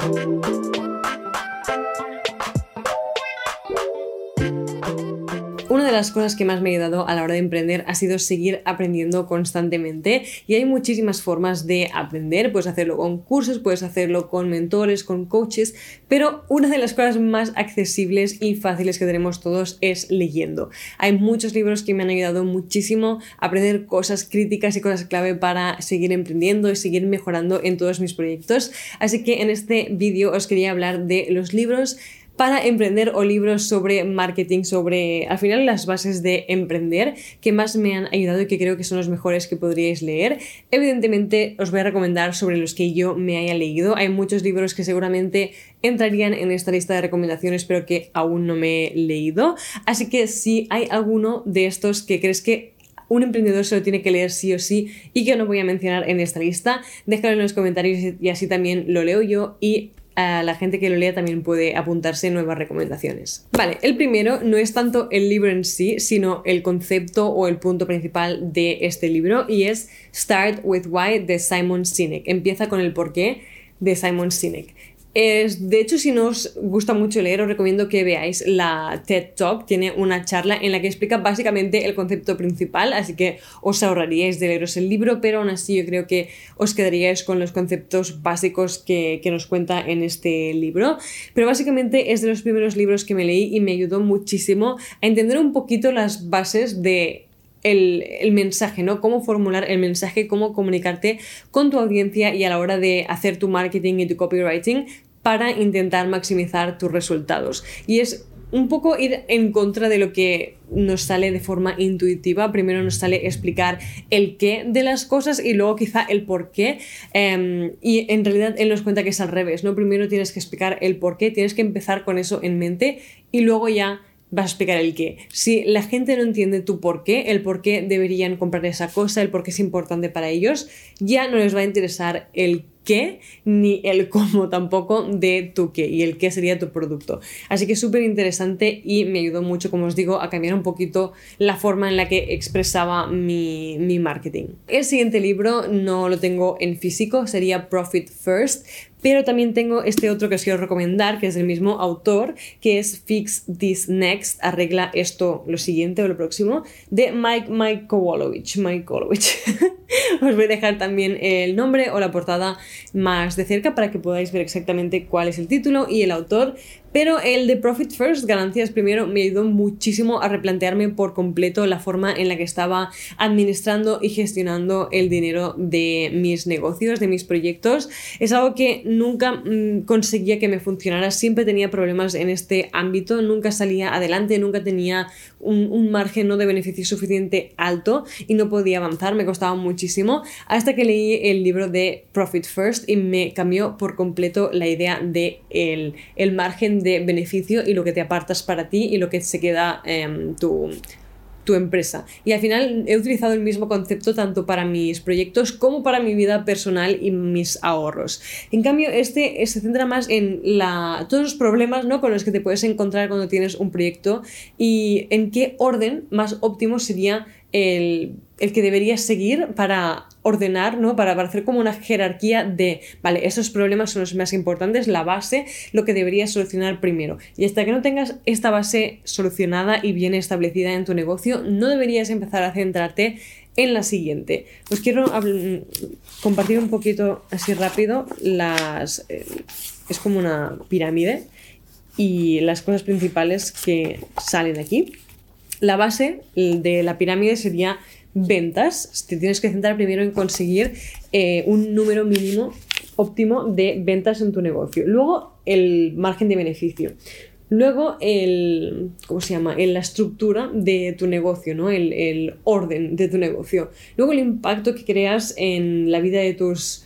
Thank you. Una de las cosas que más me ha ayudado a la hora de emprender ha sido seguir aprendiendo constantemente. Y hay muchísimas formas de aprender, puedes hacerlo con cursos, puedes hacerlo con mentores, con coaches, pero una de las cosas más accesibles y fáciles que tenemos todos es leyendo. Hay muchos libros que me han ayudado muchísimo a aprender cosas críticas y cosas clave para seguir emprendiendo y seguir mejorando en todos mis proyectos, así que en este vídeo os quería hablar de los libros para emprender o libros sobre marketing, sobre al final las bases de emprender que más me han ayudado y que creo que son los mejores que podríais leer. Evidentemente os voy a recomendar sobre los que yo me haya leído. Hay muchos libros que seguramente entrarían en esta lista de recomendaciones pero que aún no me he leído. Así que si hay alguno de estos que crees que un emprendedor se lo tiene que leer sí o sí y que no voy a mencionar en esta lista, déjalo en los comentarios y así también lo leo yo y la gente que lo lea también puede apuntarse nuevas recomendaciones. Vale, el primero no es tanto el libro en sí, sino el concepto o el punto principal de este libro y es Start with Why de Simon Sinek. Empieza con el porqué de Simon Sinek de hecho, si no os gusta mucho leer, os recomiendo que veáis la TED Talk. Tiene una charla en la que explica básicamente el concepto principal, así que os ahorraríais de leeros el libro, pero aún así yo creo que os quedaríais con los conceptos básicos que, nos cuenta en este libro. Pero básicamente es de los primeros libros que me leí y me ayudó muchísimo a entender un poquito las bases de el, el, mensaje, ¿no? Cómo formular el mensaje, cómo comunicarte con tu audiencia y a la hora de hacer tu marketing y tu copywriting para intentar maximizar tus resultados. Y es un poco ir en contra de lo que nos sale de forma intuitiva. Primero nos sale explicar el qué de las cosas y luego quizá el por qué. Em, y en realidad él nos cuenta que es al revés, ¿no? Primero tienes que explicar el por qué, tienes que empezar con eso en mente y luego ya vas a explicar el qué. Si la gente no entiende tu por qué, el por qué deberían comprar esa cosa, el por qué es importante para ellos, ya no les va a interesar el qué ni el cómo tampoco de tu qué y el qué sería tu producto. Así que súper interesante y me ayudó mucho, como os digo, a cambiar un poquito la forma en la que expresaba mi, mi marketing. El siguiente libro no lo tengo en físico, sería Profit First, pero también tengo este otro que os quiero recomendar, que es del mismo autor, que es Fix This Next, arregla esto lo siguiente o lo próximo, de Mike Mike Mike os voy a dejar también el nombre o la portada más de cerca para que podáis ver exactamente cuál es el título y el autor. Pero el de Profit First, ganancias primero, me ayudó muchísimo a replantearme por completo la forma en la que estaba administrando y gestionando el dinero de mis negocios, de mis proyectos. Es algo que nunca mm, conseguía que me funcionara, siempre tenía problemas en este ámbito, nunca salía adelante, nunca tenía un, un margen ¿no? de beneficio suficiente alto y no podía avanzar, me costaba muchísimo, hasta que leí el libro de Profit First y me cambió por completo la idea de el, el margen de beneficio y lo que te apartas para ti y lo que se queda em, tu, tu empresa. Y al final he utilizado el mismo concepto tanto para mis proyectos como para mi vida personal y mis ahorros. En cambio, este se centra más en la, todos los problemas ¿no? con los que te puedes encontrar cuando tienes un proyecto y en qué orden más óptimo sería el, que deberías seguir para ordenar, ¿no? Para, para, hacer como una jerarquía de, vale, esos problemas son los más importantes, la base, lo que deberías solucionar primero. Y hasta que no tengas esta base solucionada y bien establecida en tu negocio, no deberías empezar a centrarte en la siguiente. Os quiero compartir un poquito así rápido las... Eh, es como una pirámide y las cosas principales que salen aquí. La base de la pirámide sería ventas. Te tienes que centrar primero en conseguir eh, un número mínimo óptimo de ventas en tu negocio. Luego el margen de beneficio. Luego el, ¿cómo se llama? En la estructura de tu negocio, ¿no? El, el, orden de tu negocio. Luego el impacto que creas en la vida de tus...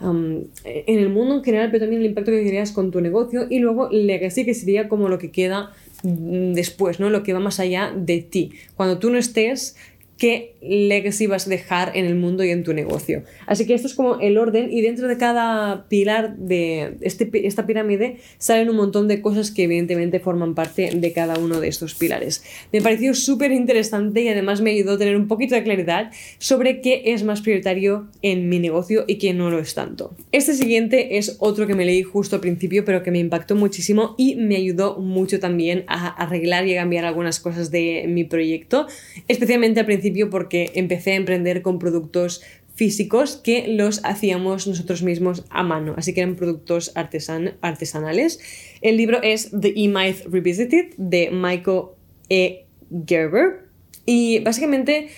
en el mundo en general, pero también el impacto que creas con tu negocio. Y luego legacy, que sería como lo que queda después, ¿no? Lo que va más allá de ti. Cuando tú no estés, qué legacy vas a dejar en el mundo y en tu negocio. Así que esto es como el orden y dentro de cada pilar de este, esta pirámide salen un montón de cosas que evidentemente forman parte de cada uno de estos pilares. Me pareció súper interesante y además me ayudó a tener un poquito de claridad sobre qué es más prioritario en mi negocio y qué no lo es tanto. Este siguiente es otro que me leí justo al principio pero que me impactó muchísimo y me ayudó mucho también a arreglar y a cambiar algunas cosas de mi proyecto, especialmente al principio porque empecé a emprender con productos físicos que los hacíamos nosotros mismos a mano, así que eran productos artesanales. El libro es The E-Myth Revisited de Michael E. Gerber y básicamente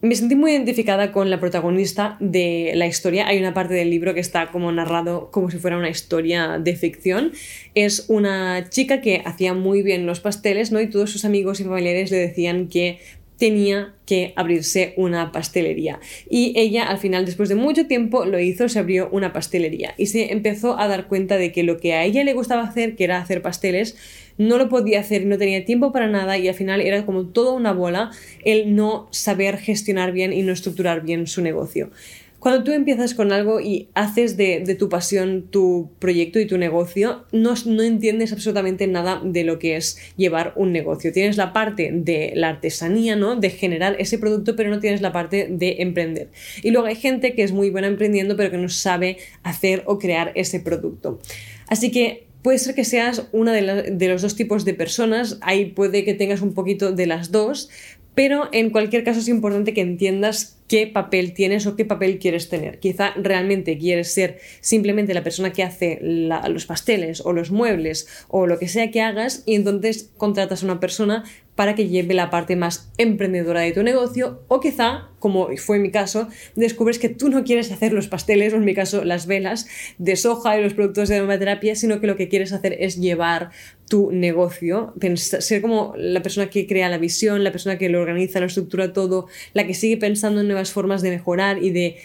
me sentí muy identificada con la protagonista de la historia. Hay una parte del libro que está como narrado como si fuera una historia de ficción. Es una chica que hacía muy bien los pasteles, ¿no? Y todos sus amigos y familiares le decían que tenía que abrirse una pastelería. Y ella al final, después de mucho tiempo, lo hizo, se abrió una pastelería y se empezó a dar cuenta de que lo que a ella le gustaba hacer, que era hacer pasteles, no lo podía hacer, no tenía tiempo para nada y al final era como toda una bola el no saber gestionar bien y no estructurar bien su negocio. Cuando tú empiezas con algo y haces de, tu pasión tu proyecto y tu negocio, no, no, entiendes absolutamente nada de lo que es llevar un negocio. Tienes la parte de la artesanía, ¿no? De generar ese producto, pero no tienes la parte de emprender. Y luego hay gente que es muy buena emprendiendo, pero que no sabe hacer o crear ese producto. Así que puede ser que seas una de, de, los dos tipos de personas, ahí puede que tengas un poquito de las dos, pero en cualquier caso es importante que entiendas qué papel tienes o qué papel quieres tener. Quizá realmente quieres ser simplemente la persona que hace los pasteles o los muebles o lo que sea que hagas y entonces contratas a una persona para que lleve la parte más emprendedora de tu negocio o quizá, como fue mi caso, descubres que tú no quieres hacer los pasteles o en mi caso las velas de soja y los productos de aromaterapia, sino que lo que quieres hacer es llevar tu negocio, ser como la persona que crea la visión, la persona que lo organiza, lo estructura todo, la que sigue pensando en nuevas formas de mejorar y de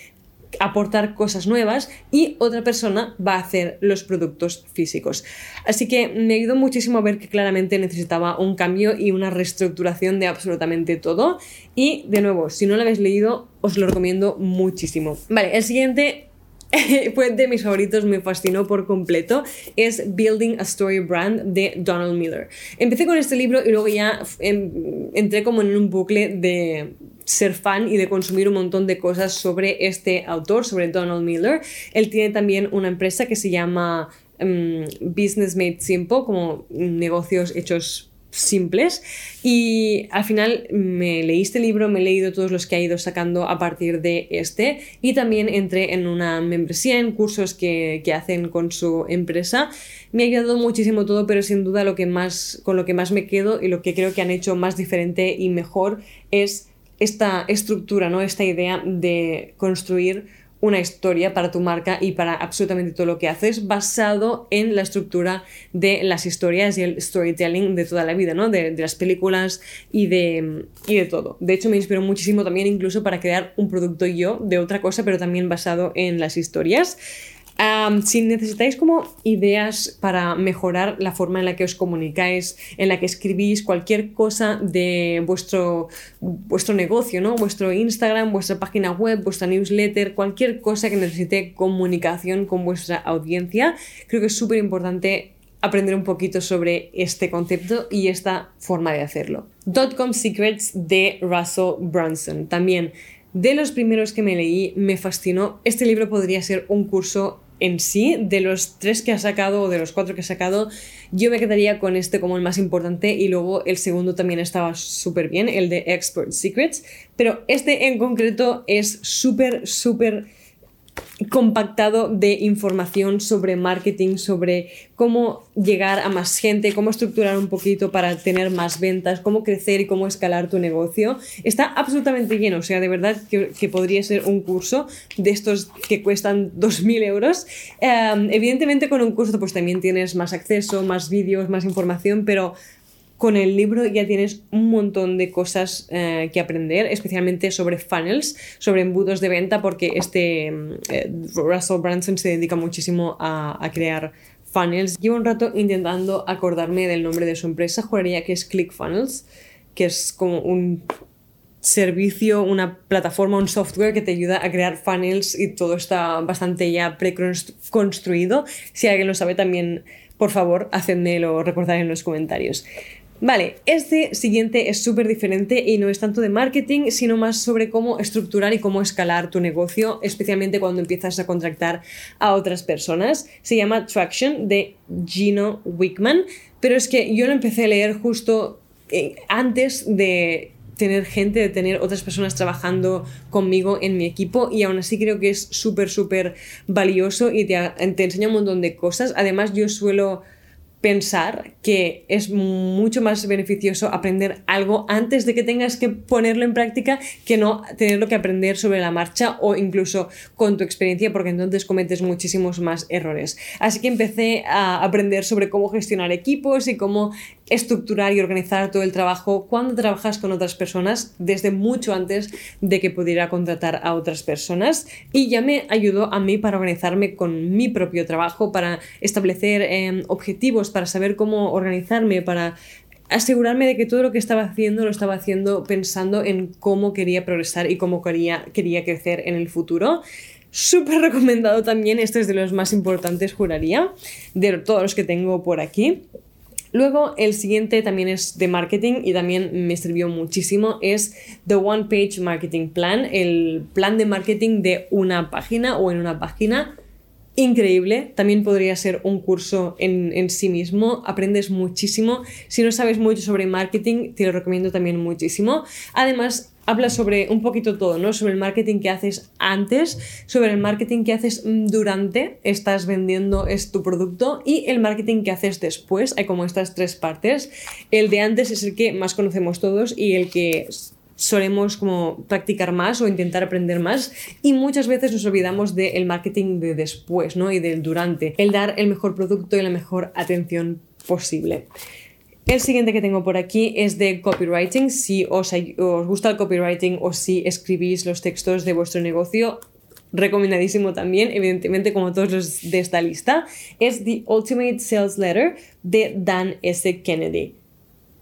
aportar cosas nuevas y otra persona va a hacer los productos físicos. Así que me ayudó muchísimo a ver que claramente necesitaba un cambio y una reestructuración de absolutamente todo. Y de nuevo, si no lo habéis leído, os lo recomiendo muchísimo. Vale, el siguiente fue de mis favoritos, me fascinó por completo, es Building a Story Brand de Donald Miller. Empecé con este libro y luego ya em, entré como en un bucle de ser fan y de consumir un montón de cosas sobre este autor, sobre Donald Miller. Él tiene también una empresa que se llama em, Business Made Simple, como negocios hechos simples y al final me leí este libro, me he leído todos los que ha ido sacando a partir de este y también entré en una membresía, en cursos que, que hacen con su empresa. Me ha ayudado muchísimo todo, pero sin duda lo que más, con lo que más me quedo y lo que creo que han hecho más diferente y mejor es esta estructura, ¿no? esta idea de construir una historia para tu marca y para absolutamente todo lo que haces basado en la estructura de las historias y el storytelling de toda la vida, ¿no? De, las películas y de, y de todo. De hecho, me inspiró muchísimo también incluso para crear un producto yo de otra cosa, pero también basado en las historias si necesitáis como ideas para mejorar la forma en la que os comunicáis, en la que escribís cualquier cosa de vuestro, vuestro negocio, ¿no? vuestro Instagram, vuestra página web, vuestra newsletter, cualquier cosa que necesite comunicación con vuestra audiencia, creo que es súper importante aprender un poquito sobre este concepto y esta forma de hacerlo. Dotcom Secrets de Russell Brunson. También de los primeros que me leí, me fascinó. Este libro podría ser un curso en sí, de los tres que ha sacado o de los cuatro que ha sacado, yo me quedaría con este como el más importante y luego el segundo también estaba súper bien, el de Expert Secrets, pero este en concreto es súper, súper compactado de información sobre marketing, sobre cómo llegar a más gente, cómo estructurar un poquito para tener más ventas, cómo crecer y cómo escalar tu negocio. Está absolutamente lleno, o sea, de verdad que, podría ser un curso de estos que cuestan 2.000 euros. Em, evidentemente con un curso pues también tienes más acceso, más vídeos, más información, pero con el libro ya tienes un montón de cosas eh, que aprender, especialmente sobre funnels, sobre embudos de venta, porque este eh, Russell Branson se dedica muchísimo a, crear funnels. Llevo un rato intentando acordarme del nombre de su empresa, juraría que es ClickFunnels, que es como un servicio, una plataforma, un software que te ayuda a crear funnels y todo está bastante ya preconstruido. Si alguien lo sabe también, por favor, hacedmelo recordar en los comentarios. Vale, este siguiente es súper diferente y no es tanto de marketing, sino más sobre cómo estructurar y cómo escalar tu negocio, especialmente cuando empiezas a contratar a otras personas. Se llama Traction de Gino Wickman, pero es que yo lo empecé a leer justo eh, antes de tener gente, de tener otras personas trabajando conmigo en mi equipo y aún así creo que es súper, súper valioso y te, te enseña un montón de cosas. Además yo suelo pensar que es mucho más beneficioso aprender algo antes de que tengas que ponerlo en práctica que no tenerlo que aprender sobre la marcha o incluso con tu experiencia porque entonces cometes muchísimos más errores. Así que empecé a aprender sobre cómo gestionar equipos y cómo estructurar y organizar todo el trabajo cuando trabajas con otras personas desde mucho antes de que pudiera contratar a otras personas y ya me ayudó a mí para organizarme con mi propio trabajo, para establecer em, objetivos, para saber cómo organizarme, para asegurarme de que todo lo que estaba haciendo lo estaba haciendo pensando en cómo quería progresar y cómo quería, quería crecer en el futuro. Súper recomendado también, este es de los más importantes, juraría, de todos los que tengo por aquí. Luego, el siguiente también es de marketing y también me sirvió muchísimo. Es The One Page Marketing Plan, el plan de marketing de una página o en una página. Increíble, también podría ser un curso en, en sí mismo, aprendes muchísimo. Si no sabes mucho sobre marketing, te lo recomiendo también muchísimo. Además, habla sobre un poquito todo, ¿no? Sobre el marketing que haces antes, sobre el marketing que haces durante estás vendiendo es tu producto y el marketing que haces después. Hay como estas tres partes. El de antes es el que más conocemos todos y el que solemos como practicar más o intentar aprender más y muchas veces nos olvidamos del marketing de después, ¿no? Y del durante, el dar el mejor producto y la mejor atención posible. El siguiente que tengo por aquí es de copywriting. Si os, gusta el copywriting o si escribís los textos de vuestro negocio, recomendadísimo también, evidentemente como todos los de esta lista, es The Ultimate Sales Letter de Dan S. Kennedy.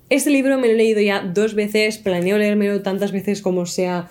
Este libro me lo he leído ya dos veces, planeo leérmelo tantas veces como sea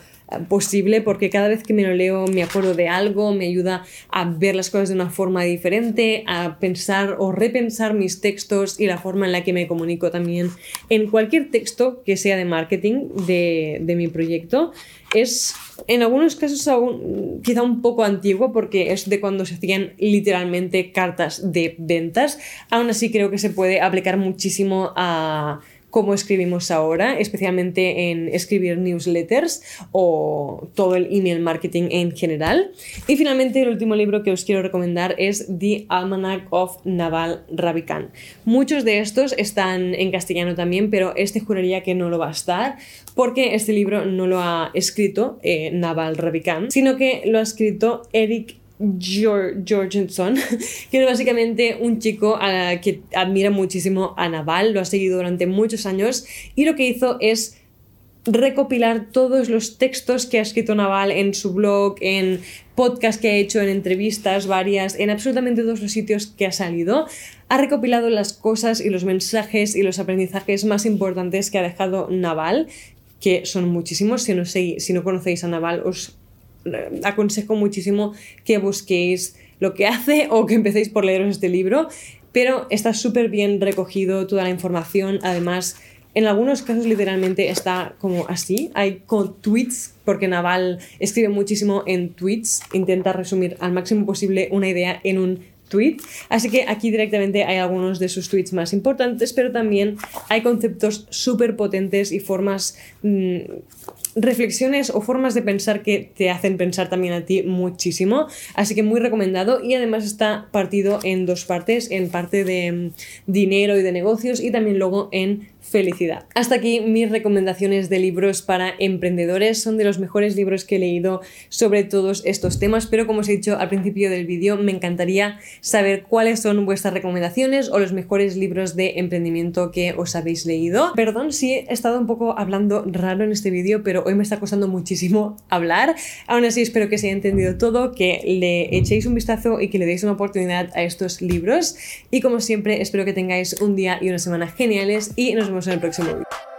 posible porque cada vez que me lo leo me acuerdo de algo, me ayuda a ver las cosas de una forma diferente, a pensar o repensar mis textos y la forma en la que me comunico también en cualquier texto que sea de marketing de, de mi proyecto. Es en algunos casos aún quizá un poco antiguo porque es de cuando se hacían literalmente cartas de ventas. Aún así creo que se puede aplicar muchísimo a cómo escribimos ahora, especialmente en escribir newsletters o todo el email marketing en general. Y finalmente el último libro que os quiero recomendar es The Almanac of Naval Ravikant. Muchos de estos están en castellano también, pero este juraría que no lo va a estar porque este libro no lo ha escrito eh, Naval Ravikant, sino que lo ha escrito Eric Jorgensen, que es básicamente un chico que admira muchísimo a Naval, lo ha seguido durante muchos años y lo que hizo es recopilar todos los textos que ha escrito Naval en su blog, en podcast que ha hecho, en entrevistas varias, en absolutamente todos los sitios que ha salido. Ha recopilado las cosas y los mensajes y los aprendizajes más importantes que ha dejado Naval, que son muchísimos. Si no, si no conocéis a Naval, os aconsejo muchísimo que busquéis lo que hace o que empecéis por leeros este libro, pero está súper bien recogido toda la información, además en algunos casos literalmente está como así, hay con tweets, porque Naval escribe muchísimo en tweets, intenta resumir al máximo posible una idea en un tweet. Así que aquí directamente hay algunos de sus tweets más importantes, pero también hay conceptos súper potentes y formas mm, reflexiones o formas de pensar que te hacen pensar también a ti muchísimo. Así que muy recomendado y además está partido en dos partes, en parte de mm, dinero y de negocios y también luego en felicidad. Hasta aquí mis recomendaciones de libros para emprendedores. Son de los mejores libros que he leído sobre todos estos temas, pero como os he dicho al principio del vídeo, me encantaría saber cuáles son vuestras recomendaciones o los mejores libros de emprendimiento que os habéis leído. Perdón si he estado un poco hablando raro en este vídeo, pero hoy me está costando muchísimo hablar. Aún así espero que se haya entendido todo, que le echéis un vistazo y que le deis una oportunidad a estos libros. Y como siempre, espero que tengáis un día y una semana geniales y nos vemos en el próximo vídeo.